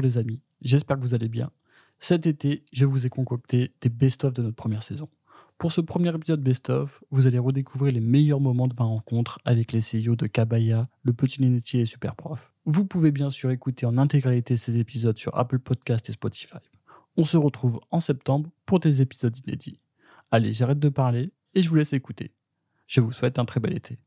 Les amis, j'espère que vous allez bien. Cet été, je vous ai concocté des best-of de notre première saison. Pour ce premier épisode best-of, vous allez redécouvrir les meilleurs moments de ma rencontre avec les CEO de Kabaya, le petit lunetier et super prof. Vous pouvez bien sûr écouter en intégralité ces épisodes sur Apple Podcast et Spotify. On se retrouve en septembre pour des épisodes inédits. Allez, j'arrête de parler et je vous laisse écouter. Je vous souhaite un très bel été.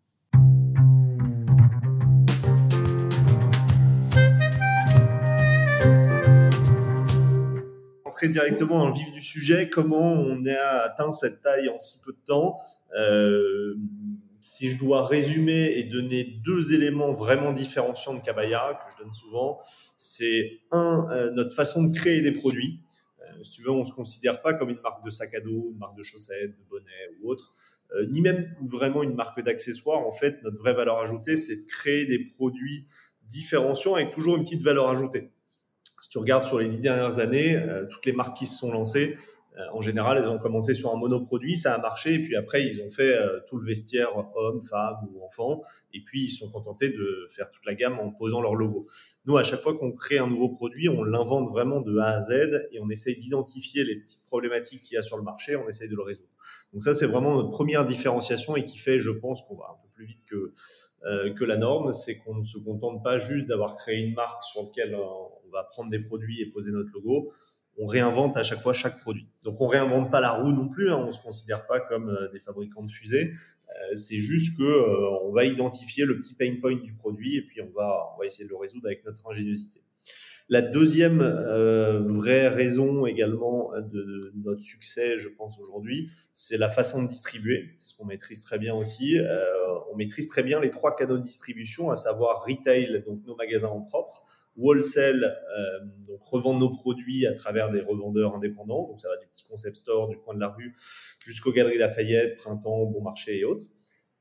Directement dans le vif du sujet, comment on a atteint cette taille en si peu de temps. Euh, si je dois résumer et donner deux éléments vraiment différenciants de Kabaya, que je donne souvent, c'est un, euh, notre façon de créer des produits. Euh, si tu veux, on ne se considère pas comme une marque de sac à dos, une marque de chaussettes, de bonnets ou autre, ni même vraiment une marque d'accessoires. En fait, notre vraie valeur ajoutée, c'est de créer des produits différenciants avec toujours une petite valeur ajoutée tu regardes sur les dix dernières années, euh, toutes les marques qui se sont lancées, euh, en général, elles ont commencé sur un monoproduit, ça a marché, et puis après, ils ont fait euh, tout le vestiaire homme, femme ou enfant, et puis ils sont contentés de faire toute la gamme en posant leur logo. Nous, à chaque fois qu'on crée un nouveau produit, on l'invente vraiment de A à Z, et on essaye d'identifier les petites problématiques qu'il y a sur le marché, on essaye de le résoudre. Donc ça, c'est vraiment notre première différenciation et qui fait, je pense, qu'on va un peu plus vite que, que la norme, c'est qu'on ne se contente pas juste d'avoir créé une marque sur laquelle va prendre des produits et poser notre logo. On réinvente à chaque fois chaque produit. Donc on réinvente pas la roue non plus. Hein. on se considère pas comme euh, des fabricants de fusées. Euh, c'est juste que euh, on va identifier le petit pain point du produit et puis on va, on va essayer de le résoudre avec notre ingéniosité. La deuxième vraie raison également de, notre succès, je pense aujourd'hui, c'est la façon de distribuer. C'est ce qu'on maîtrise très bien aussi. on maîtrise très bien les trois canaux de distribution, à savoir retail, donc nos magasins en propre, wholesale, euh, donc revendre nos produits à travers des revendeurs indépendants. Donc ça va du petit concept store du coin de la rue jusqu'aux galeries Lafayette, Printemps, Bon Marché et autres.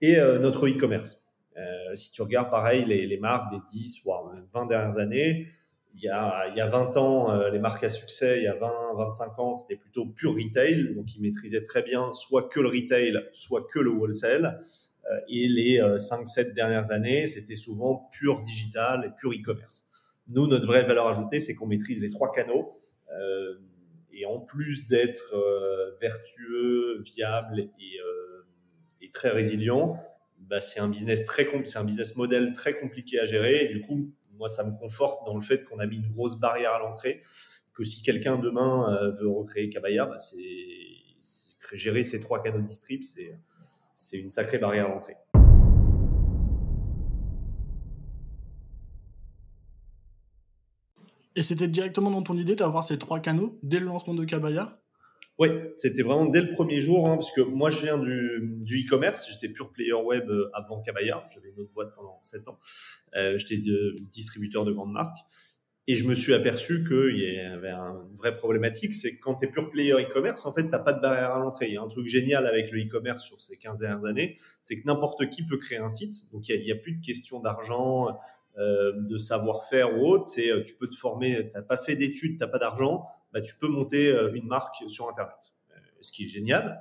Et euh, notre e-commerce. Euh, si tu regardes pareil les, les, marques des 10 voire 20 dernières années, il y a, il y a 20 ans, les marques à succès, il y a 20, 25 ans, c'était plutôt pur retail. Donc ils maîtrisaient très bien soit que le retail, soit que le wholesale. et les 5-7 dernières années, c'était souvent pur digital et pur e-commerce. Nous, notre vraie valeur ajoutée, c'est qu'on maîtrise les trois canaux. Euh, et en plus d'être euh, vertueux, viable et, euh, très résilient, bah, c'est un business très c'est un business model très compliqué à gérer. Et du coup, moi, ça me conforte dans le fait qu'on a mis une grosse barrière à l'entrée. Que si quelqu'un demain veut recréer Kabaya, bah, c'est gérer ces trois canaux de distrib, c'est une sacrée barrière à l'entrée. Et c'était directement dans ton idée d'avoir ces trois canaux dès le lancement de Kabaya? Oui, c'était vraiment dès le premier jour, hein, parce que moi je viens du, e-commerce, j'étais pure player web euh, avant Kabaya, j'avais une autre boîte pendant 7 ans, euh, j'étais distributeur de grandes marques, et je me suis aperçu qu'il y avait une vraie problématique, c'est que quand tu es pure player e-commerce, en fait, tu n'as pas de barrière à l'entrée. Il y a un truc génial avec le e-commerce sur ces 15 dernières années, c'est que n'importe qui peut créer un site, donc il n'y a, a, plus de question d'argent, euh, de savoir-faire ou autre, c'est euh, tu peux te former, tu n'as pas fait d'études, tu n'as pas d'argent, bah, tu peux monter euh, une marque sur Internet. ce qui est génial,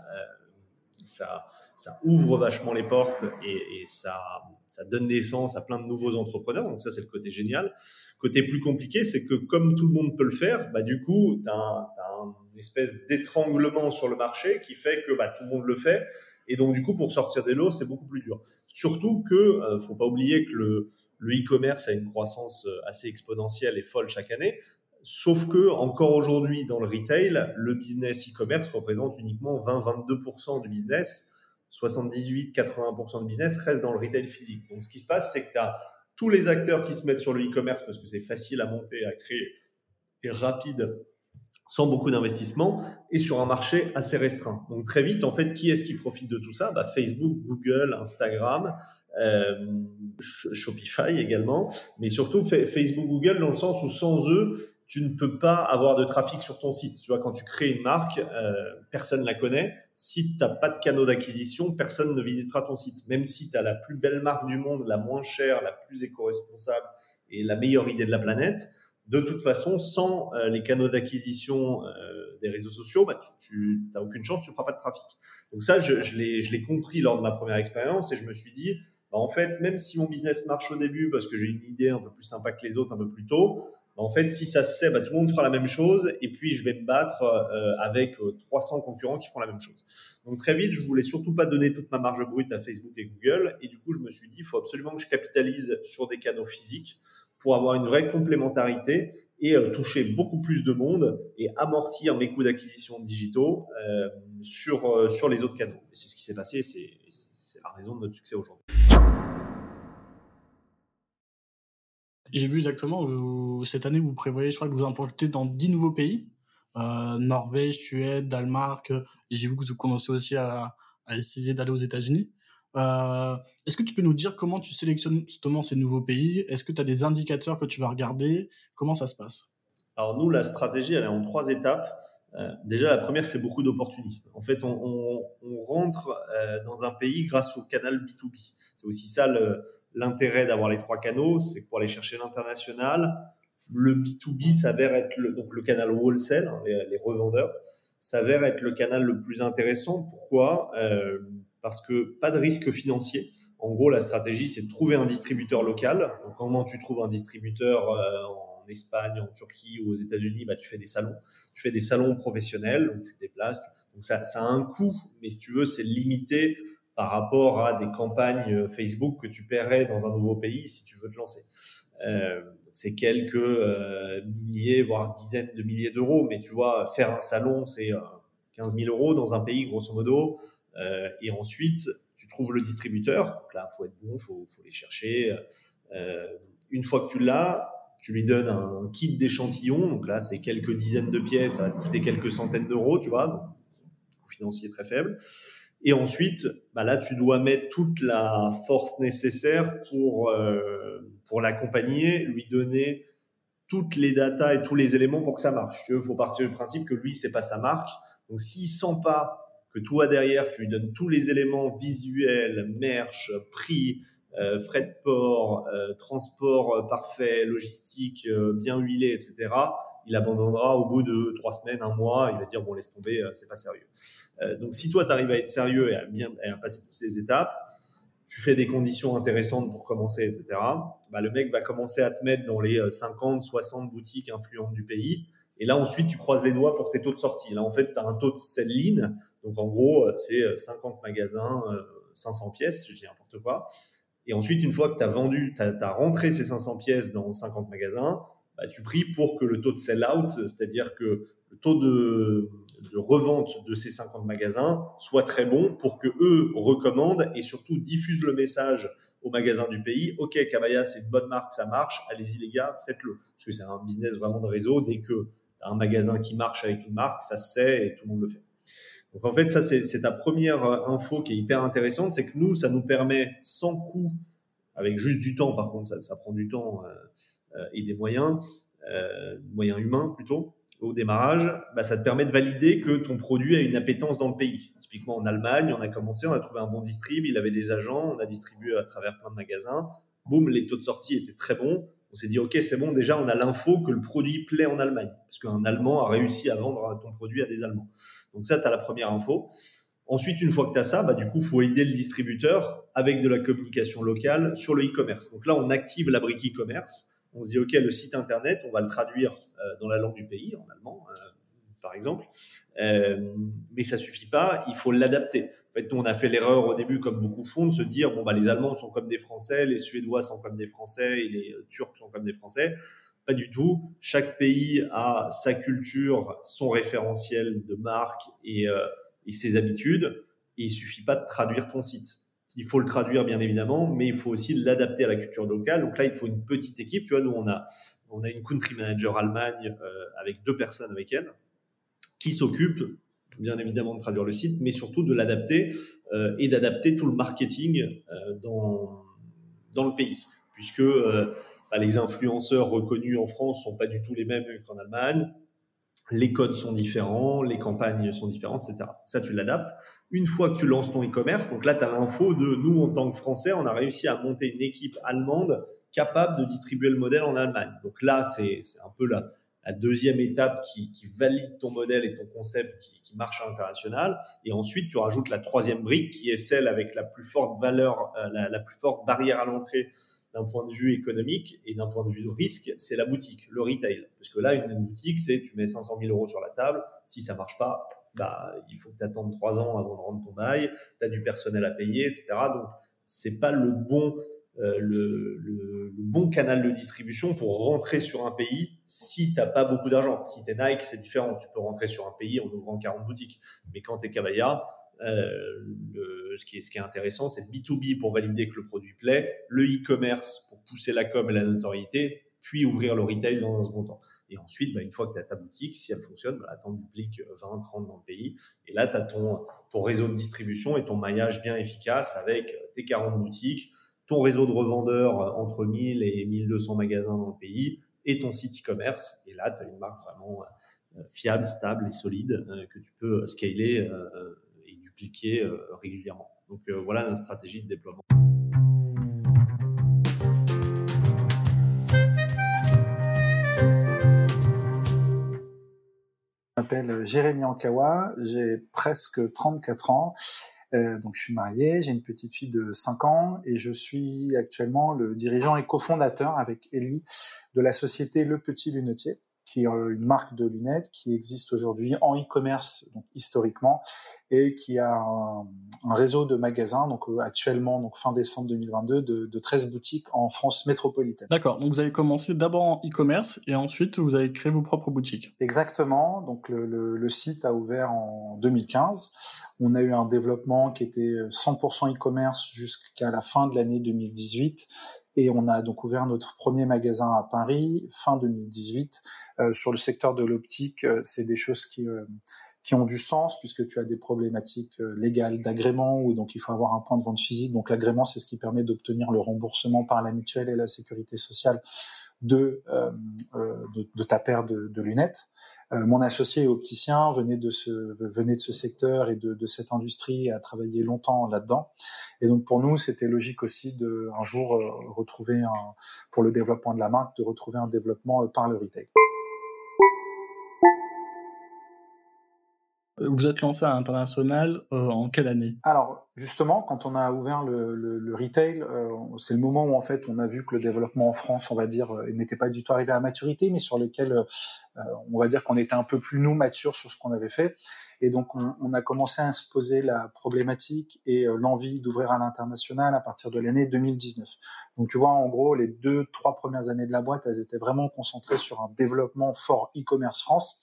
ça, ça ouvre vachement les portes et, ça, ça donne naissance à plein de nouveaux entrepreneurs. Donc ça, c'est le côté génial. Côté plus compliqué, c'est que comme tout le monde peut le faire, bah, du coup, tu as, une espèce d'étranglement sur le marché qui fait que bah, tout le monde le fait. Et donc, du coup, pour sortir des lots, c'est beaucoup plus dur. Surtout que, ne faut pas oublier que le, le e-commerce a une croissance euh, assez exponentielle et folle chaque année. Sauf que, encore aujourd'hui, dans le retail, le business e-commerce représente uniquement 20-22% du business. 78-80% du business reste dans le retail physique. Donc, ce qui se passe, c'est que tu as tous les acteurs qui se mettent sur le e-commerce parce que c'est facile à monter, à créer et rapide sans beaucoup d'investissement et sur un marché assez restreint. Donc très vite, en fait, qui est-ce qui profite de tout ça? Bah, Facebook, Google, Instagram, euh, Shopify également, mais surtout Facebook, Google dans le sens où sans eux, tu ne peux pas avoir de trafic sur ton site. Tu vois, quand tu crées une marque, euh, personne ne la connaît. Si tu n'as pas de canaux d'acquisition, personne ne visitera ton site. Même si tu as la plus belle marque du monde, la moins chère, la plus éco-responsable et la meilleure idée de la planète, de toute façon, sans euh, les canaux d'acquisition euh, des réseaux sociaux, bah, tu n'as aucune chance, tu ne feras pas de trafic. Donc ça, je, je l'ai compris lors de ma première expérience et je me suis dit, bah, en fait, même si mon business marche au début parce que j'ai une idée un peu plus sympa que les autres un peu plus tôt, en fait, si ça se sait, bah, tout le monde fera la même chose, et puis je vais me battre euh, avec 300 euh, concurrents qui font la même chose. Donc très vite, je voulais surtout pas donner toute ma marge brute à Facebook et Google, et du coup, je me suis dit, il faut absolument que je capitalise sur des canaux physiques pour avoir une vraie complémentarité et euh, toucher beaucoup plus de monde et amortir mes coûts d'acquisition digitaux euh, sur, sur les autres canaux. C'est ce qui s'est passé, c'est la raison de notre succès aujourd'hui. J'ai vu exactement, cette année, vous prévoyez, je crois que vous implantez dans 10 nouveaux pays. Euh, Norvège, Suède, Danemark, et j'ai vu que vous commencez aussi à, essayer d'aller aux États-Unis. Euh, est-ce que tu peux nous dire comment tu sélectionnes justement ces nouveaux pays? Est-ce que tu as des indicateurs que tu vas regarder? Comment ça se passe? Alors nous, la stratégie, elle est en trois étapes. Euh, déjà, la première, c'est beaucoup d'opportunisme. En fait, on, rentre dans un pays grâce au canal B2B. C'est aussi ça l'intérêt d'avoir les trois canaux, c'est pour aller chercher l'international. Le B2B s'avère être le, donc le canal wholesale, hein, les, revendeurs, s'avère être le canal le plus intéressant. Pourquoi? Euh, Parce que pas de risque financier. En gros, la stratégie, c'est de trouver un distributeur local. Donc, comment tu trouves un distributeur euh, en Espagne, en Turquie ou aux États-Unis? Bah, Tu fais des salons. Tu fais des salons professionnels, donc tu te déplaces. Donc, ça, ça a un coût, mais si tu veux, c'est limité par rapport à des campagnes euh, Facebook que tu paierais dans un nouveau pays si tu veux te lancer. Euh, c'est quelques euh, milliers, voire dizaines de milliers d'euros, mais tu vois, faire un salon, c'est 15 000 euros dans un pays, grosso modo. Et ensuite, tu trouves le distributeur. Donc là, faut être bon, faut, faut, les chercher. une fois que tu l'as, tu lui donnes un kit d'échantillons. Donc là, c'est quelques dizaines de pièces, ça va te coûter quelques centaines d'euros, tu vois, donc, financier très faible. Et ensuite, bah là, tu dois mettre toute la force nécessaire pour, euh, pour l'accompagner, lui donner toutes les datas et tous les éléments pour que ça marche. Il faut partir du principe que lui, c'est pas sa marque. Donc, s'il sent pas toi, derrière, tu lui donnes tous les éléments visuels, merch, prix, euh, frais de port, euh, transport euh, parfait, logistique euh, bien huilé, etc., il abandonnera au bout de trois semaines, un mois, il va dire bon laisse tomber, c'est pas sérieux. Donc si toi tu arrives à être sérieux et à bien passer toutes ces étapes, tu fais des conditions intéressantes pour commencer, etc. Bah, le mec va commencer à te mettre dans les 50, 60 boutiques influentes du pays. Et là, ensuite, tu croises les doigts pour tes taux de sortie. Là, en fait, tu as un taux de sell-in. Donc, en gros, c'est 50 magasins, 500 pièces, je dis n'importe quoi. Et ensuite, une fois que tu as vendu, tu as, rentré ces 500 pièces dans 50 magasins, bah, tu pries pour que le taux de sell-out, c'est-à-dire que le taux de, revente de ces 50 magasins soit très bon pour que eux recommandent et surtout diffusent le message aux magasins du pays. Ok, Cabaya, c'est une bonne marque, ça marche. Allez-y les gars, faites-le. Parce que c'est un business vraiment de réseau. Dès que tu as un magasin qui marche avec une marque, ça se sait et tout le monde le fait. Donc en fait, ça, c'est ta première euh, info qui est hyper intéressante, c'est que nous, ça nous permet sans coût, avec juste du temps, par contre, ça, prend du temps euh, euh, et des moyens, moyens humains plutôt, au démarrage, bah, ça te permet de valider que ton produit a une appétence dans le pays. Typiquement en Allemagne, on a commencé, on a trouvé un bon distrib, il avait des agents, on a distribué à travers plein de magasins. Boum, les taux de sortie étaient très bons. On s'est dit, OK, c'est bon, déjà, on a l'info que le produit plaît en Allemagne. Parce qu'un Allemand a réussi à vendre ton produit à des Allemands. Donc ça, tu as la première info. Ensuite, une fois que tu as ça, bah, du coup, faut aider le distributeur avec de la communication locale sur le e-commerce. Donc là, on active la brique e-commerce. On se dit, OK, le site internet, on va le traduire euh, dans la langue du pays, en allemand, euh, par exemple. Euh, mais ça suffit pas, il faut l'adapter. En fait, nous, on a fait l'erreur au début, comme beaucoup font, de se dire, bon, bah, les Allemands sont comme des Français, les Suédois sont comme des Français les Turcs sont comme des Français. Pas du tout. Chaque pays a sa culture, son référentiel de marque et, euh, et ses habitudes. Et il suffit pas de traduire ton site. Il faut le traduire bien évidemment, mais il faut aussi l'adapter à la culture locale. Donc là, il faut une petite équipe. Tu vois, nous on a on a une country manager Allemagne euh, avec deux personnes avec elle qui s'occupe bien évidemment de traduire le site, mais surtout de l'adapter euh, et d'adapter tout le marketing euh, dans dans le pays, puisque euh, bah, les influenceurs reconnus en France sont pas du tout les mêmes qu'en Allemagne. Les codes sont différents, les campagnes sont différentes, etc. Ça, tu l'adaptes. Une fois que tu lances ton e-commerce, donc là, tu as l'info de nous, en tant que Français, on a réussi à monter une équipe allemande capable de distribuer le modèle en Allemagne. Donc là, c'est un peu la, la deuxième étape qui, valide ton modèle et ton concept qui, marche à l'international. Et ensuite, tu rajoutes la troisième brique qui est celle avec la plus forte valeur, euh, la, plus forte barrière à l'entrée d'un point de vue économique et d'un point de vue de risque, c'est la boutique, le retail. Parce que là, une, boutique, c'est tu mets 500 000 euros sur la table, si ça marche pas, bah, il faut que tu attendes trois ans avant de rendre ton bail, tu as du personnel à payer, etc. Donc, c'est pas le bon, le, le, bon canal de distribution pour rentrer sur un pays si tu n'as pas beaucoup d'argent. Si tu es Nike, c'est différent. Tu peux rentrer sur un pays en ouvrant 40 boutiques. Mais quand tu es Cabaya, euh, ce, qui est, ce qui est intéressant, c'est le B2B pour valider que le produit plaît, le e-commerce pour pousser la com et la notoriété, puis ouvrir le retail dans un second temps. Et ensuite, bah, une fois que tu as ta boutique, si elle fonctionne, bah, tu en dupliques 20, 30 dans le pays. Et là, tu as ton, ton réseau de distribution et ton maillage bien efficace avec tes 40 boutiques, ton réseau de revendeurs entre 1000 et 1200 magasins dans le pays et ton site e-commerce. Et là, tu as une marque vraiment euh, fiable, stable et solide euh, que tu peux scaler euh, et dupliquer régulièrement. Donc voilà notre stratégie de déploiement. Je m'appelle Jérémy Ankawa, j'ai presque 34 ans. Euh, donc je suis marié, j'ai une petite fille de 5 ans et je suis actuellement le dirigeant et cofondateur avec Ellie de la société Le Petit Lunetier qui est euh, une marque de lunettes qui existe aujourd'hui en e-commerce donc historiquement et qui a un, réseau de magasins donc euh, actuellement donc fin décembre 2022 de, de 13 boutiques en France métropolitaine. D'accord. Donc vous avez commencé d'abord en e-commerce et ensuite vous avez créé vos propres boutiques. Exactement. Donc le, le, le site a ouvert en 2015. On a eu un développement qui était 100% e-commerce jusqu'à la fin de l'année 2018 et on a donc ouvert notre premier magasin à Paris fin 2018 euh, sur le secteur de l'optique. Euh, c'est des choses qui euh, qui ont du sens puisque tu as des problématiques légales d'agrément ou donc il faut avoir un point de vente physique. Donc l'agrément, c'est ce qui permet d'obtenir le remboursement par la mutuelle et la sécurité sociale de, euh, de, de, ta paire de, de lunettes. Euh, mon associé opticien venait de ce venait de ce secteur et de, de cette industrie et a travaillé longtemps là-dedans. Et donc pour nous, c'était logique aussi de un jour euh, retrouver un pour le développement de la marque de retrouver un développement par le retail. Vous êtes lancé à l'international euh, en quelle année? Alors justement, quand on a ouvert le, le, le retail, euh, c'est le moment où en fait on a vu que le développement en France, on va dire, euh, n'était pas du tout arrivé à maturité, mais sur lequel euh, on va dire qu'on était un peu plus nous matures sur ce qu'on avait fait. Et donc on, on, a commencé à se poser la problématique et l'envie d'ouvrir à l'international à partir de l'année 2019. Donc tu vois, en gros, les deux, trois premières années de la boîte, elles étaient vraiment concentrées sur un développement fort e-commerce France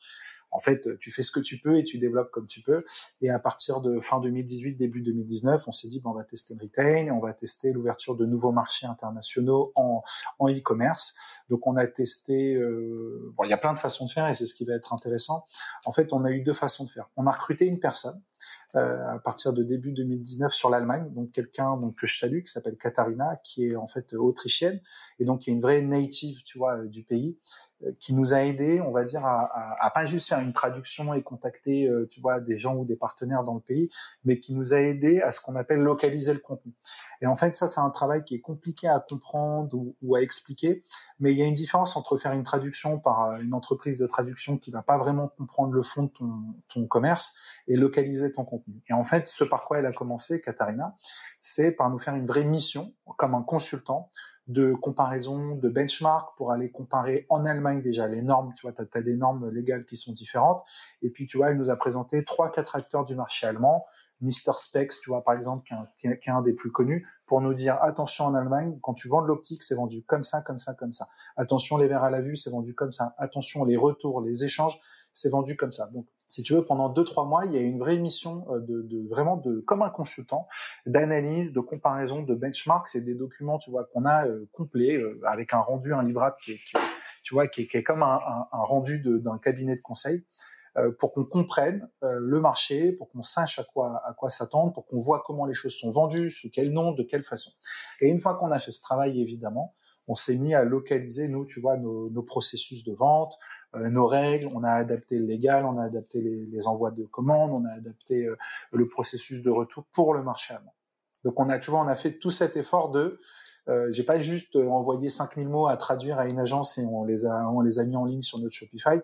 en fait, tu fais ce que tu peux et tu développes comme tu peux. Et à partir de fin 2018, début 2019, on s'est dit, bon, on va tester le retail, on va tester l'ouverture de nouveaux marchés internationaux en, en e-commerce. Donc, on a testé, euh, bon, il y a plein de façons de faire et c'est ce qui va être intéressant. En fait, on a eu deux façons de faire. On a recruté une personne à partir de début 2019 sur l'Allemagne, donc quelqu'un que je salue qui s'appelle Katharina, qui est en fait autrichienne et donc qui est une vraie native, tu vois, du pays euh, qui nous a aidé, on va dire, à, à, pas juste faire une traduction et contacter, euh, tu vois, des gens ou des partenaires dans le pays, mais qui nous a aidé à ce qu'on appelle localiser le contenu. Et en fait, ça, c'est un travail qui est compliqué à comprendre ou, à expliquer, mais il y a une différence entre faire une traduction par euh, une entreprise de traduction qui va pas vraiment comprendre le fond de ton commerce et localiser contenu. Et en fait, ce par quoi elle a commencé, Katharina, c'est par nous faire une vraie mission comme un consultant de comparaison, de benchmark pour aller comparer en Allemagne déjà les normes. Tu vois, tu as, des normes légales qui sont différentes. Et puis, tu vois, elle nous a présenté trois, quatre acteurs du marché allemand. Mister Spex, tu vois, par exemple, qui est, un, des plus connus, pour nous dire, attention en Allemagne, quand tu vends de l'optique, c'est vendu comme ça, comme ça, comme ça. Attention, les verres à la vue, c'est vendu comme ça. Attention, les retours, les échanges, c'est vendu comme ça. Donc, si tu veux, pendant deux trois mois, il y a une vraie mission euh, de, de vraiment de comme un consultant d'analyse, de comparaison, de benchmark. C'est des documents, tu vois, qu'on a euh, complets euh, avec un rendu, un livrable qui est, qui, tu vois, qui est, qui est comme un, un, un rendu d'un cabinet de conseil euh, pour qu'on comprenne le marché, pour qu'on sache à quoi à quoi s'attendre, pour qu'on voit comment les choses sont vendues, sous quel nom, de quelle façon. Et une fois qu'on a fait ce travail, évidemment, on s'est mis à localiser, nous, tu vois, nos, nos processus de vente, euh, nos règles, on a adapté le légal, on a adapté les, les envois de commandes, on a adapté euh, le processus de retour pour le marché allemand. Donc on a, tu vois, on a fait tout cet effort de, euh, j'ai pas juste envoyé 5000 mots à traduire à une agence et on les a, on les a mis en ligne sur notre Shopify.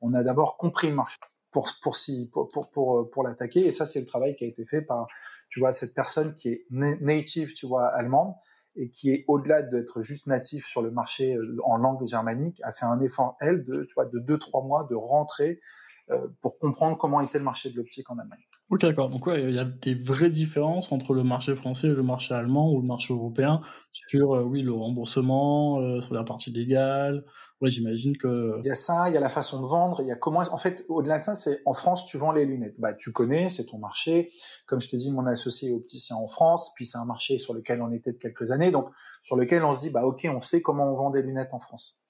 On a d'abord compris le marché pour pour pour pour pour, pour l'attaquer et ça c'est le travail qui a été fait par tu vois cette personne qui est native tu vois allemande et qui est au-delà d'être juste natif sur le marché en langue germanique, a fait un effort elle de tu vois de deux trois mois de rentrer pour comprendre comment était le marché de l'optique en Allemagne. Ok, d'accord. Donc, ouais, il y a des vraies différences entre le marché français et le marché allemand ou le marché européen sur, euh, oui, le remboursement, euh, sur la partie légale. Ouais, j'imagine que. Il y a ça, il y a la façon de vendre, il y a comment. En fait, au-delà de ça, c'est en France, tu vends les lunettes. Bah, tu connais, c'est ton marché. Comme je t'ai dit, mon associé est opticien en France, puis c'est un marché sur lequel on était de quelques années, donc sur lequel on se dit, bah, ok, on sait comment on vend des lunettes en France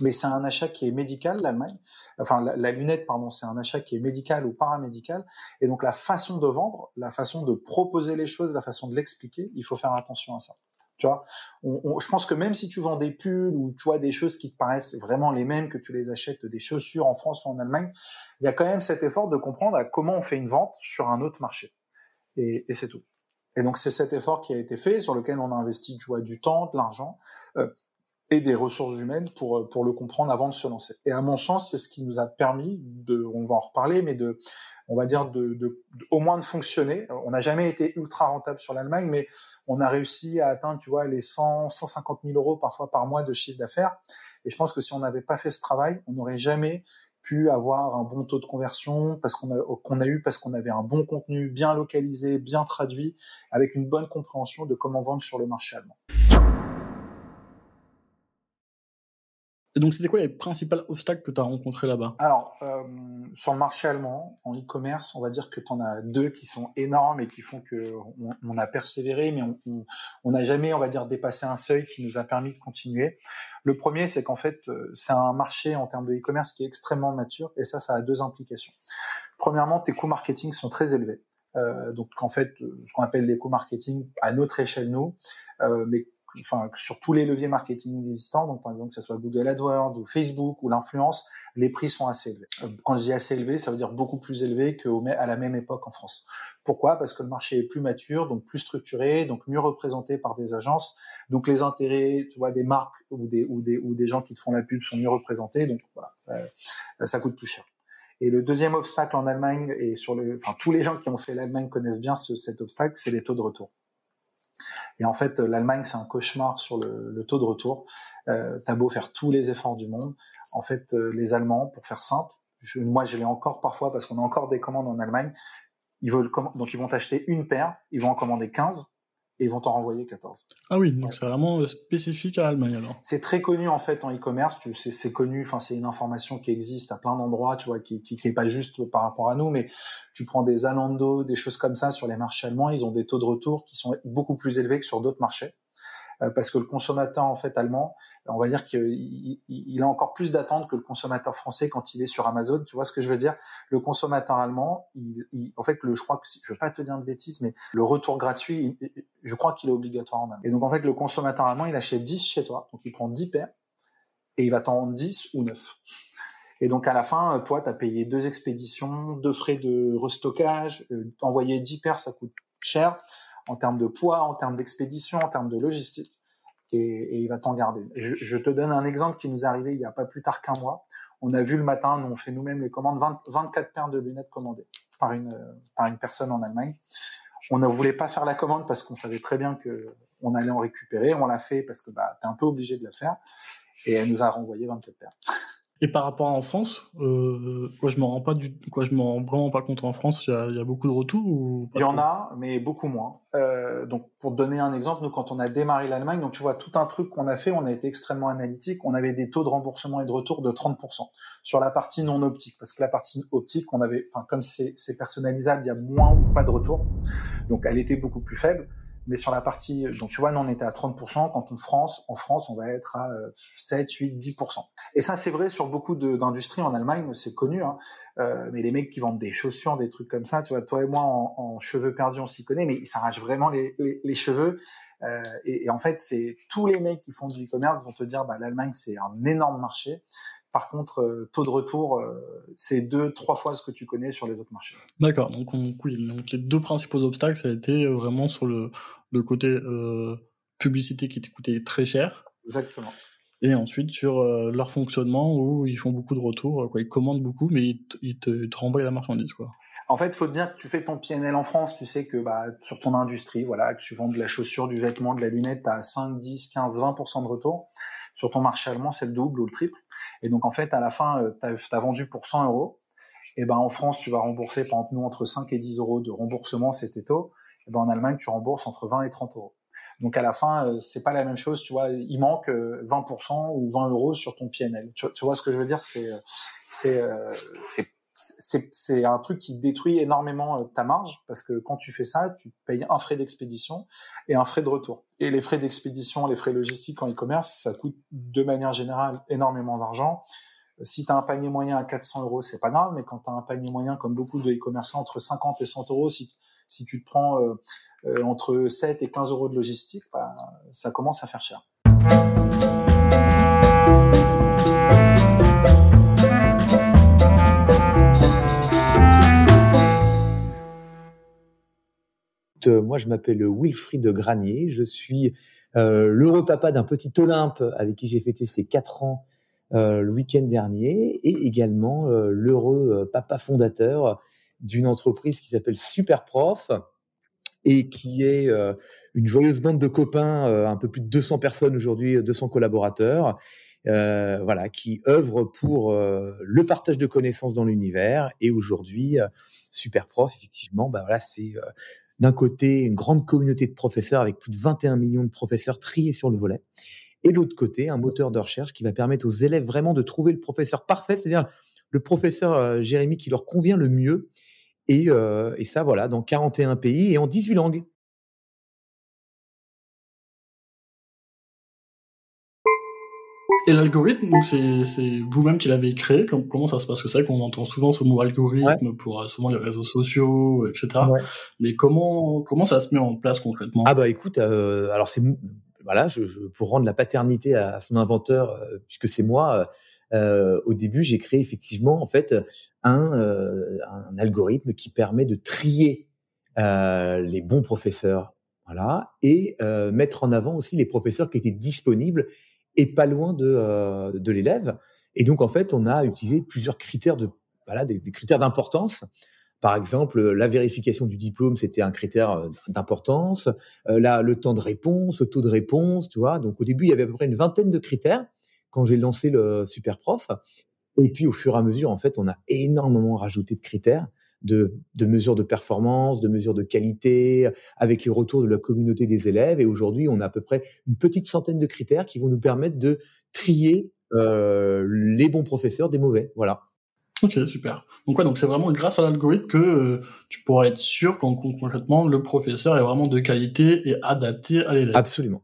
mais c'est un achat qui est médical, l'Allemagne. Enfin, la, lunette, pardon, c'est un achat qui est médical ou paramédical. Et donc, la façon de vendre, la façon de proposer les choses, la façon de l'expliquer, il faut faire attention à ça. Tu vois, je pense que même si tu vends des pulls ou tu vois des choses qui te paraissent vraiment les mêmes que tu les achètes des chaussures en France ou en Allemagne, il y a quand même cet effort de comprendre à comment on fait une vente sur un autre marché. Et, et c'est tout. Et donc c'est cet effort qui a été fait, sur lequel on a investi, tu vois, du temps, de l'argent. Euh, des ressources humaines pour euh, pour le comprendre avant de se lancer. Et à mon sens, c'est ce qui nous a permis de, on va en reparler, mais de, on va dire de, au moins de fonctionner. On n'a jamais été ultra rentable sur l'Allemagne, mais on a réussi à atteindre, tu vois, les 100, 150 000 euros parfois par mois de chiffre d'affaires. Et je pense que si on n'avait pas fait ce travail, on n'aurait jamais pu avoir un bon taux de conversion parce qu'on a eu parce qu'on avait un bon contenu bien localisé, bien traduit, avec une bonne compréhension de comment vendre sur le marché allemand. Donc, c'était quoi les principaux obstacles que tu as rencontrés là-bas? Alors, euh, sur le marché allemand, en e-commerce, on va dire que tu en as deux qui sont énormes et qui font que on, a persévéré, mais on n'a jamais, on va dire, dépassé un seuil qui nous a permis de continuer. Le premier, c'est qu'en fait, euh, c'est un marché en termes de e-commerce qui est extrêmement mature, et ça, ça a deux implications. Premièrement, tes coûts marketing sont très élevés. Euh, donc, en fait, ce qu'on appelle les coûts marketing à notre échelle, nous, euh, mais enfin, sur tous les leviers marketing existants, donc par exemple que ce soit Google AdWords ou Facebook ou l'influence, les prix sont assez élevés. Euh, quand je dis assez élevé, ça veut dire beaucoup plus élevé qu'à la même époque en France. Pourquoi? Parce que le marché est plus mature, donc plus structuré, donc mieux représenté par des agences. Donc les intérêts, tu vois, des marques ou des ou des ou des gens qui te font la pub sont mieux représentés. Donc voilà, euh, ça coûte plus cher. Et le deuxième obstacle en Allemagne et sur le, enfin tous les gens qui ont fait l'Allemagne connaissent bien ce, cet obstacle, c'est les taux de retour. Et en fait, l'Allemagne, c'est un cauchemar sur le, le taux de retour. Euh, T'as beau faire tous les efforts du monde, en fait, euh, les Allemands, pour faire simple, je, moi, je l'ai encore parfois parce qu'on a encore des commandes en Allemagne. Ils veulent donc ils vont t'acheter une paire, ils vont en commander 15 et ils vont t'en renvoyer 14. Ah oui, donc c'est vraiment euh, spécifique à Allemagne alors. C'est très connu en fait en e-commerce, tu sais, c'est connu, enfin c'est une information qui existe à plein d'endroits, tu vois, qui, qui, qui est pas juste par rapport à nous, mais tu prends des Zalando, des choses comme ça sur les marchés allemands, ils ont des taux de retour qui sont beaucoup plus élevés que sur d'autres marchés. Euh, parce que le consommateur en fait allemand, on va dire qu'il il a encore plus d'attentes que le consommateur français quand il est sur Amazon. Tu vois ce que je veux dire? Le consommateur allemand, il, en fait, le, je crois que je veux pas te dire de bêtises, mais le retour gratuit, je crois qu'il est obligatoire en Allemagne. Et donc en fait, le consommateur allemand, il achète 10 chez toi, donc il prend 10 paires et il va t'en vendre 10 ou 9. Et donc à la fin, toi, tu as payé deux expéditions, deux frais de restockage, euh, envoyer 10 paires, ça coûte cher en termes de poids, en termes d'expédition, en termes de logistique. Et, et il va t'en garder. Je, je, te donne un exemple qui nous est arrivé il n'y a pas plus tard qu'un mois. On a vu le matin, nous on fait nous-mêmes les commandes, 20, 24 paires de lunettes commandées par une, par une personne en Allemagne. On ne voulait pas faire la commande parce qu'on savait très bien que on allait en récupérer. On l'a fait parce que bah, tu es un peu obligé de la faire. Et elle nous a renvoyé 24 paires. Et par rapport à en France, euh, quoi, je me rends pas du, quoi, je me rends vraiment pas compte en France. Il y a, y a, beaucoup de retours ou Il y en a, mais beaucoup moins. Euh, donc, pour te donner un exemple, nous, quand on a démarré l'Allemagne, donc tu vois tout un truc qu'on a fait, on a été extrêmement analytique. On avait des taux de remboursement et de retour de 30% sur la partie non optique, parce que la partie optique, on avait, enfin, comme c'est personnalisable, il y a moins ou pas de retour, donc elle était beaucoup plus faible. Mais sur la partie, donc tu vois, nous on était à 30%, quand en France, en France, on va être à 7, 8, 10%. Et ça, c'est vrai sur beaucoup d'industries en Allemagne, c'est connu. Hein. Euh, mais les mecs qui vendent des chaussures, des trucs comme ça, tu vois, toi et moi en, en cheveux perdus, on s'y connaît, mais ils s'arrachent vraiment les, les, les cheveux. Euh, et, et, en fait, c'est tous les mecs qui font du e-commerce vont te dire, bah, l'Allemagne c'est un énorme marché. Par contre, euh, taux de retour, euh, c'est deux, trois fois ce que tu connais sur les autres marchés. D'accord. Donc, donc, les deux principaux obstacles, ça a été euh, vraiment sur le, le côté euh, publicité qui coûtait très cher. Exactement. Et ensuite sur euh, leur fonctionnement où ils font beaucoup de retours, quoi. Ils commandent beaucoup, mais ils, te, ils te, renvoient la marchandise, quoi. En fait, il faut te dire que tu fais ton PNL en France, tu sais que bah, sur ton industrie, voilà, que tu vends de la chaussure, du vêtement, de la lunette, tu as 5, 10, 15, 20% de retour. Sur ton marché allemand, c'est le double ou le triple. Et donc, en fait, à la fin, tu as, vendu pour 100 euros. Et ben en France, tu vas rembourser, par nous, entre 5 et 10 euros de remboursement, c'était taux. Et ben en Allemagne, tu rembourses entre 20 et 30 euros. Donc à la fin, euh, c'est pas la même chose, tu vois. Il manque 20% euh, ou 20 euros sur ton PNL. Tu, vois ce que je veux dire? Euh, c'est c'est un truc qui détruit énormément ta marge parce que quand tu fais ça, tu payes un frais d'expédition et un frais de retour. Et les frais d'expédition, les frais logistiques en e-commerce, ça coûte de manière générale énormément d'argent. Si tu as un panier moyen à 400 euros, c'est pas grave, mais quand tu as un panier moyen, comme beaucoup de e-commerçants, entre 50 et 100 euros, si, si tu te prends euh, euh, entre 7 et 15 euros de logistique, bah, ça commence à faire cher. Euh, moi, je m'appelle Wilfried Granier. Je suis l'heureux papa d'un petit Olympe avec qui j'ai fêté ses 4 ans le week-end dernier et également l'heureux papa fondateur d'une entreprise qui s'appelle Superprof et qui est euh, une joyeuse bande de copains, euh, un peu plus de 200 personnes aujourd'hui, 200 collaborateurs, euh, voilà, qui œuvrent pour le partage de connaissances dans l'univers. Et aujourd'hui, Superprof, effectivement, bah voilà, c'est d'un côté une grande communauté de professeurs avec plus de 21 millions de professeurs triés sur le volet. Et de l'autre côté, un moteur de recherche qui va permettre aux élèves vraiment de trouver le professeur parfait, c'est-à-dire le professeur Jérémy qui leur convient le mieux et, euh, ça, voilà, dans 41 pays et en 18 langues. Et l'algorithme, donc c'est vous-même qui l'avez créé. Comment, ça se passe? Que c'est qu'on entend souvent ce mot algorithme pour euh, souvent les réseaux sociaux, etc. Mais comment comment ça se met en place concrètement? Ah bah écoute, euh, alors c'est voilà, je, je, pour rendre la paternité à, son inventeur, euh, puisque c'est moi. Euh, au début, j'ai créé effectivement en fait un, euh, un algorithme qui permet de trier euh, les bons professeurs, voilà, et mettre en avant aussi les professeurs qui étaient disponibles et pas loin de, de l'élève. Et donc en fait, on a utilisé plusieurs critères de voilà des, critères d'importance. Par exemple, la vérification du diplôme, c'était un critère d'importance. là, le temps de réponse, le taux de réponse, tu vois. Donc au début, il y avait à peu près une vingtaine de critères quand j'ai lancé le Super Prof. Et puis au fur et à mesure, en fait, on a énormément rajouté de critères, de, mesures de performance, de mesures de qualité, avec les retours de la communauté des élèves. Et aujourd'hui, on a à peu près une petite centaine de critères qui vont nous permettre de trier euh, les bons professeurs des mauvais. Voilà. Ok, super. Donc ouais, donc c'est vraiment grâce à l'algorithme que euh, tu pourras être sûr qu'en concrètement le professeur est vraiment de qualité et adapté à l'élève. Absolument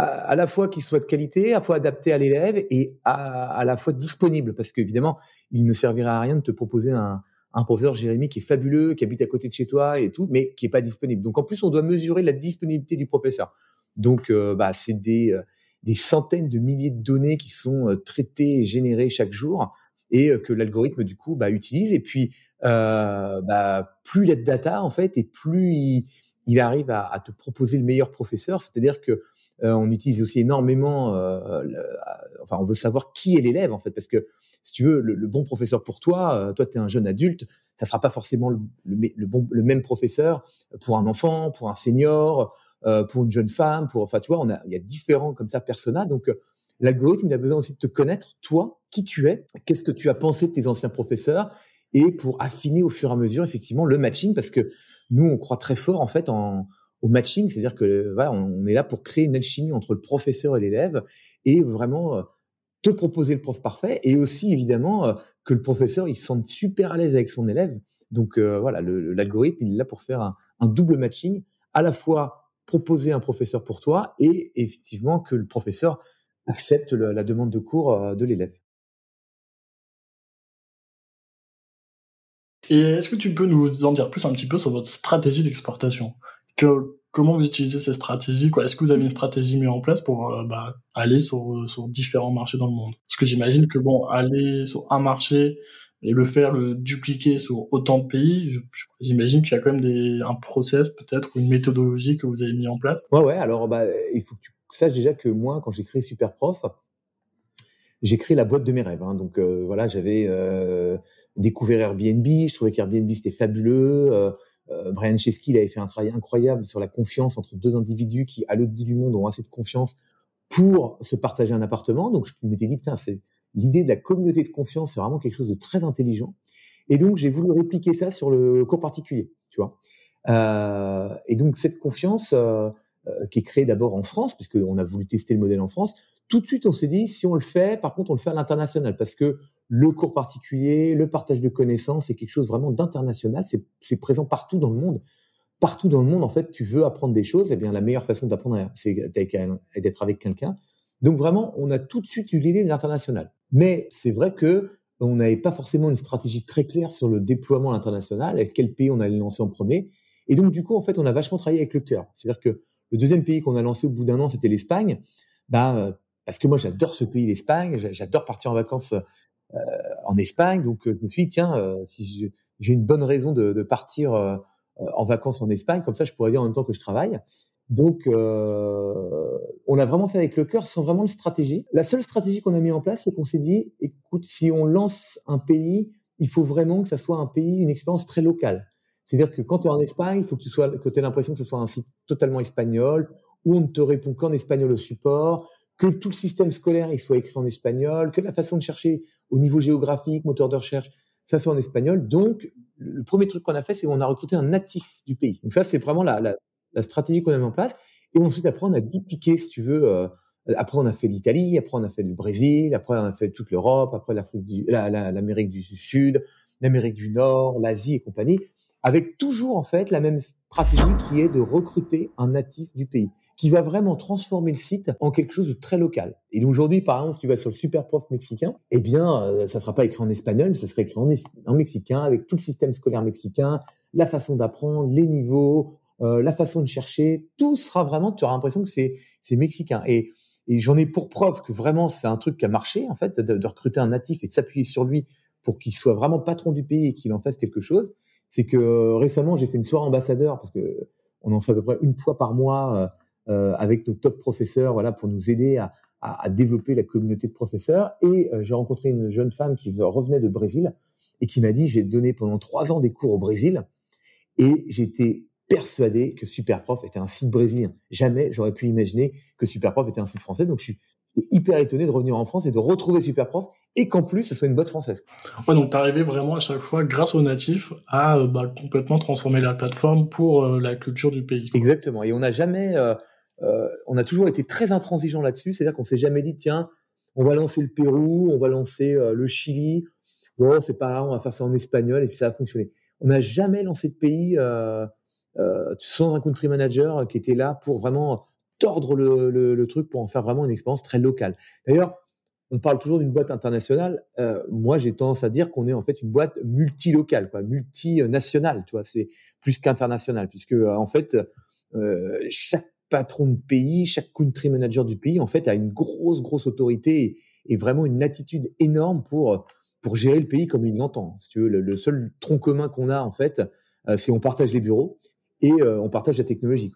à, la fois qu'il soit de qualité, à la fois adapté à l'élève et à, la fois disponible. Parce qu'évidemment, il ne servira à rien de te proposer un, professeur Jérémy qui est fabuleux, qui habite à côté de chez toi et tout, mais qui est pas disponible. Donc en plus, on doit mesurer la disponibilité du professeur. Donc euh, bah, c'est des, euh, des centaines de milliers de données qui sont euh, traitées et générées chaque jour et que l'algorithme du coup bah, utilise. Et puis bah, plus il a de data en fait, et plus il, arrive à, te proposer le meilleur professeur. C'est-à-dire que on utilise aussi énormément, enfin, on veut savoir qui est l'élève en fait, parce que si tu veux, le, bon professeur pour toi, euh, toi tu es un jeune adulte, ça sera pas forcément le, même professeur pour un enfant, pour un senior, pour une jeune femme, pour, enfin, tu vois, a, il y a différents comme ça personnages. Donc, l'algorithme, il a besoin aussi de te connaître, toi, qui tu es, qu'est-ce que tu as pensé de tes anciens professeurs, et pour affiner au fur et à mesure, effectivement, le matching, parce que nous, on croit très fort, en fait, au matching, c'est-à-dire que voilà, on est là pour créer une alchimie entre le professeur et l'élève et vraiment euh, te proposer le prof parfait et aussi évidemment euh, que le professeur il se sente super à l'aise avec son élève. Donc euh, voilà, l'algorithme il est là pour faire un, double matching, à la fois proposer un professeur pour toi et effectivement que le professeur accepte la demande de cours de l'élève. Et est-ce que tu peux nous en dire plus un petit peu sur votre stratégie d'exportation? Comment vous utilisez ces stratégies Est-ce que vous avez une stratégie mise en place pour euh, bah, aller sur, sur différents marchés dans le monde? Parce que j'imagine que bon, aller sur un marché et le faire, le dupliquer sur autant de pays, j'imagine qu'il y a quand même un process peut-être ou une méthodologie que vous avez mis en place. Ouais, ouais. Alors, bah, il faut que tu saches déjà que moi, quand j'ai créé Superprof, j'ai créé la boîte de mes rêves. Hein. Donc euh, voilà, j'avais euh, découvert Airbnb. Je trouvais qu'Airbnb c'était fabuleux. Brian Chesky il avait fait un travail incroyable sur la confiance entre deux individus qui, à l'autre bout du monde, ont assez de confiance pour se partager un appartement. Donc je m'étais dit, putain, l'idée de la communauté de confiance, c'est vraiment quelque chose de très intelligent. Et donc j'ai voulu répliquer ça sur le cours particulier, tu vois. Euh, et donc cette confiance euh, euh, qui est créée d'abord en France, puisqu'on a voulu tester le modèle en France, tout de suite on s'est dit si on le fait, par contre on le fait à l'international, parce que le cours particulier, le partage de connaissances, c'est quelque chose vraiment d'international, c'est présent partout dans le monde partout dans le monde, en fait, tu veux apprendre des choses, eh bien, la meilleure façon d'apprendre, c'est d'être avec quelqu'un. Donc, vraiment, on a tout de suite eu l'idée de l'international. Mais c'est vrai que on n'avait pas forcément une stratégie très claire sur le déploiement international, et quel pays on allait lancer en premier. Et donc, du coup, en fait, on a vachement travaillé avec le cœur. C'est-à-dire que le deuxième pays qu'on a lancé au bout d'un an, c'était l'Espagne. Bah, parce que moi, j'adore ce pays, l'Espagne. J'adore partir en vacances euh, en Espagne. Donc, je me suis dit, tiens, euh, si j'ai une bonne raison de, partir euh, en vacances en Espagne. Comme ça, je pourrais dire en même temps que je travaille. Donc, euh, on a vraiment fait avec le cœur sans vraiment de stratégie. La seule stratégie qu'on a mis en place, c'est qu'on s'est dit, écoute, si on lance un pays, il faut vraiment que ça soit un pays, une expérience très locale. C'est-à-dire que quand tu es en Espagne, il faut que tu sois, que aies l'impression que ce soit un site totalement espagnol, où on ne te répond qu'en espagnol au support, que tout le système scolaire soit écrit en espagnol, que la façon de chercher au niveau géographique, moteur de recherche, ça c'est en espagnol. Donc, le premier truc qu'on a fait, c'est qu'on a recruté un natif du pays. Donc ça, c'est vraiment la, la, stratégie qu'on a mis en place. Et ensuite, après, on a dupliqué, si tu veux. Euh, après, on a fait l'Italie, après, on a fait le Brésil, après, on a fait toute l'Europe, après l'Amérique du Sud, l'Amérique du Nord, l'Asie et compagnie, avec toujours en fait la même stratégie qui est de recruter un natif du pays qui va vraiment transformer le site en quelque chose de très local. Et aujourd'hui, par exemple, si tu vas sur le super prof mexicain, eh bien, euh, ça sera pas écrit en espagnol, ça sera écrit en, mexicain, avec tout le système scolaire mexicain, la façon d'apprendre, les niveaux, euh, la façon de chercher, tout sera vraiment, tu auras l'impression que c'est mexicain. Et, et j'en ai pour preuve que vraiment c'est un truc qui a marché en fait, de, de recruter un natif et de s'appuyer sur lui pour qu'il soit vraiment patron du pays et qu'il en fasse quelque chose. C'est que euh, récemment j'ai fait une soirée ambassadeur parce que on en fait à peu près une fois par mois euh, avec nos top professeurs, voilà, pour nous aider à, à, à développer la communauté de professeurs. Et euh, j'ai rencontré une jeune femme qui revenait de Brésil et qui m'a dit j'ai donné pendant trois ans des cours au Brésil et j'étais persuadé que Superprof était un site brésilien. Jamais j'aurais pu imaginer que Superprof était un site français. Donc je suis hyper étonné de revenir en France et de retrouver Superprof et qu'en plus ce soit une boîte française. Ouais, donc tu arrivé vraiment à chaque fois, grâce aux natifs, à euh, bah, complètement transformer la plateforme pour la culture du pays. Exactement. Et on n'a jamais, euh, on a toujours été très intransigeant là-dessus, c'est-à-dire qu'on s'est jamais dit tiens, on va lancer le Pérou, on va lancer euh, le Chili, bon c'est pas grave, on va faire ça en espagnol et puis ça va fonctionner. On n'a jamais lancé de pays euh, euh, sans un country manager qui était là pour vraiment tordre le, truc pour en faire vraiment une expérience très locale. D'ailleurs, on parle toujours d'une boîte internationale. Euh, moi, j'ai tendance à dire qu'on est en fait une boîte multilocale, quoi, multinationale. Tu vois, c'est plus qu'international, puisque en fait, euh, chaque patron de pays, chaque country manager du pays, en fait, a une grosse, grosse autorité et, vraiment une latitude énorme pour, gérer le pays comme il l'entend. Si tu veux, le, seul tronc commun qu'on a, en fait, euh, c'est on partage les bureaux et euh, on partage la technologie.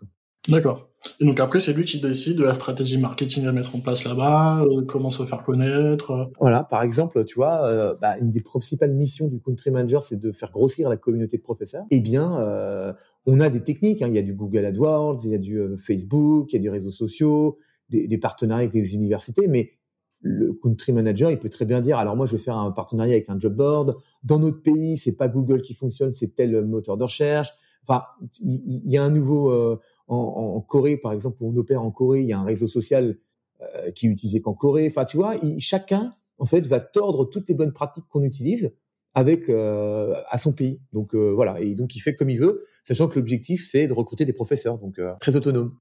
D'accord. Et donc après, c'est lui qui décide de la stratégie marketing à mettre en place là-bas, euh, comment se faire connaître. Voilà, par exemple, tu vois, bah, une des principales missions du country manager, c'est de faire grossir la communauté de professeurs. Eh bien, on a des techniques, hein. il y a du Google AdWords, il y a du euh, Facebook, il y a des réseaux sociaux, des, partenariats avec les universités, mais le country manager, il peut très bien dire, alors moi, je vais faire un partenariat avec un job board. Dans notre pays, c'est pas Google qui fonctionne, c'est tel moteur de recherche. Enfin, il, y a un nouveau euh, en, Corée, par exemple, où on opère en Corée, il y a un réseau social euh, qui est utilisé qu'en Corée. Enfin, tu vois, chacun en fait va tordre toutes les bonnes pratiques qu'on utilise avec euh, à son pays. Donc euh, voilà, et donc il fait comme il veut, sachant que l'objectif c'est de recruter des professeurs, donc euh, très autonome.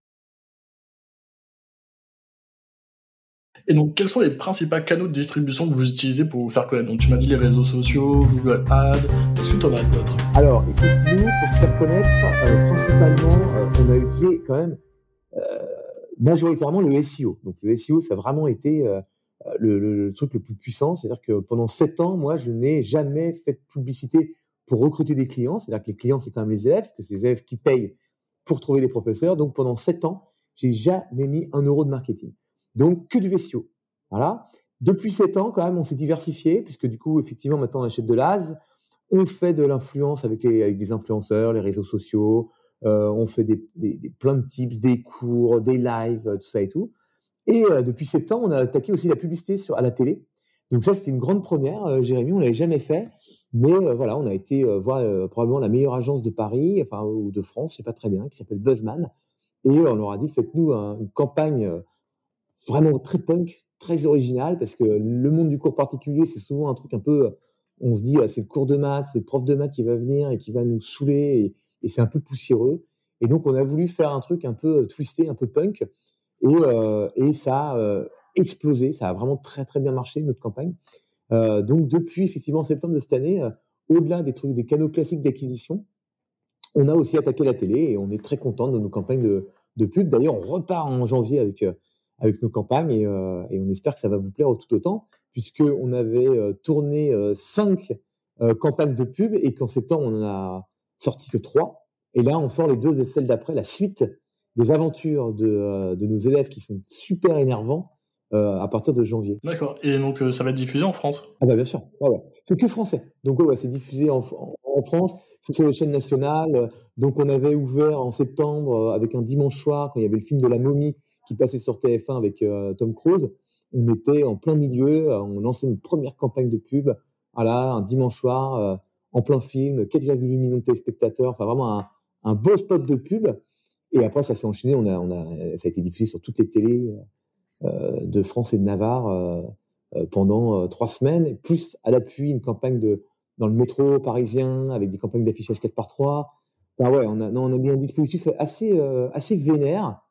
Et donc, quels sont les principaux canaux de distribution que vous utilisez pour vous faire connaître? Donc, tu m'as dit les réseaux sociaux, Google Ads. Est-ce que tu en as d'autres? Alors, écoute, nous, pour se faire connaître, principalement, on a utilisé quand même majoritairement le SEO. Donc, le SEO, ça a vraiment été le, le, truc le plus puissant. C'est-à-dire que pendant sept ans, moi, je n'ai jamais fait de publicité pour recruter des clients. C'est-à-dire que les clients, c'est quand même les élèves, que c'est les élèves qui payent pour trouver les professeurs. Donc pendant sept ans, j'ai jamais mis un euro de marketing. Donc que du SEO. Voilà. Depuis sept ans, quand même, on s'est diversifié, puisque du coup, effectivement, maintenant, on achète de l'AS. On fait de l'influence avec, des influenceurs, les réseaux sociaux. Euh, on fait des, plein de types, des cours, des lives, tout ça et tout. Et euh, depuis septembre, on a attaqué aussi la publicité sur, à la télé. Donc ça, c'était une grande première, euh, Jérémy, on l'avait jamais fait. Mais voilà, on a été voir probablement la meilleure agence de Paris, enfin, ou de France, je sais pas très bien, qui s'appelle Buzzman. Et on leur a dit, faites-nous une campagne vraiment très punk, très originale, parce que le monde du cours particulier, c'est souvent un truc un peu, on se dit, c'est le cours de maths, c'est le prof de maths qui va venir et qui va nous saouler, et, c'est un peu poussiéreux. Et donc, on a voulu faire un truc un peu twisté, un peu punk, et, euh, ça a euh, explosé, ça a vraiment très très bien marché, notre campagne. Euh, donc, depuis effectivement septembre de cette année, au-delà des trucs, des canaux classiques d'acquisition, on a aussi attaqué la télé et on est très content de nos campagnes de, de pub. D'ailleurs, on repart en janvier avec avec nos campagnes et, euh, et, on espère que ça va vous plaire tout autant, puisqu'on avait euh, tourné euh, cinq campagnes de pub et qu'en septembre, on en a sorti que trois. Et là, on sort les deux et celles d'après, la suite des aventures de, de, nos élèves qui sont super énervants à partir de janvier. D'accord. Et donc, ça va être diffusé en France? Ah bah bien sûr. C'est que français. Donc, ouais, c'est diffusé en, en, France. C'est sur les chaînes nationales. Donc, on avait ouvert en septembre avec un dimanche soir, quand il y avait le film de la momie, qui passait sur TF1 avec euh, Tom Cruise. On était en plein milieu, euh, on lançait une première campagne de pub, voilà, un dimanche soir, euh, en plein film, 4,8 millions de téléspectateurs, enfin vraiment un, beau spot de pub. Et après, ça s'est enchaîné, ça a été diffusé sur toutes les télés de France et de Navarre pendant trois semaines, plus à l'appui une campagne de, dans le métro parisien avec des campagnes d'affichage 4 par 3 Enfin, ouais, on a, non, on a mis un dispositif assez, assez vénère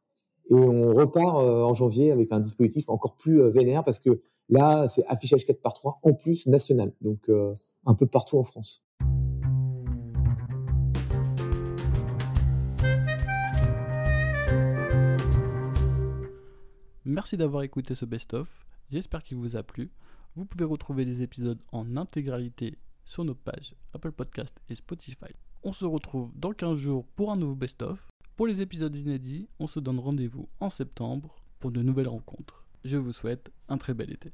et on repart euh, en janvier avec un dispositif encore plus euh, vénère parce que là, c'est affichage 4 par 3 en plus national, donc euh, un peu partout en France. Merci d'avoir écouté ce best-of. J'espère qu'il vous a plu. Vous pouvez retrouver les épisodes en intégralité sur nos pages Apple Podcast et Spotify. On se retrouve dans 15 jours pour un nouveau best-of. Pour les épisodes inédits, on se donne rendez-vous en septembre pour de nouvelles rencontres. Je vous souhaite un très bel été.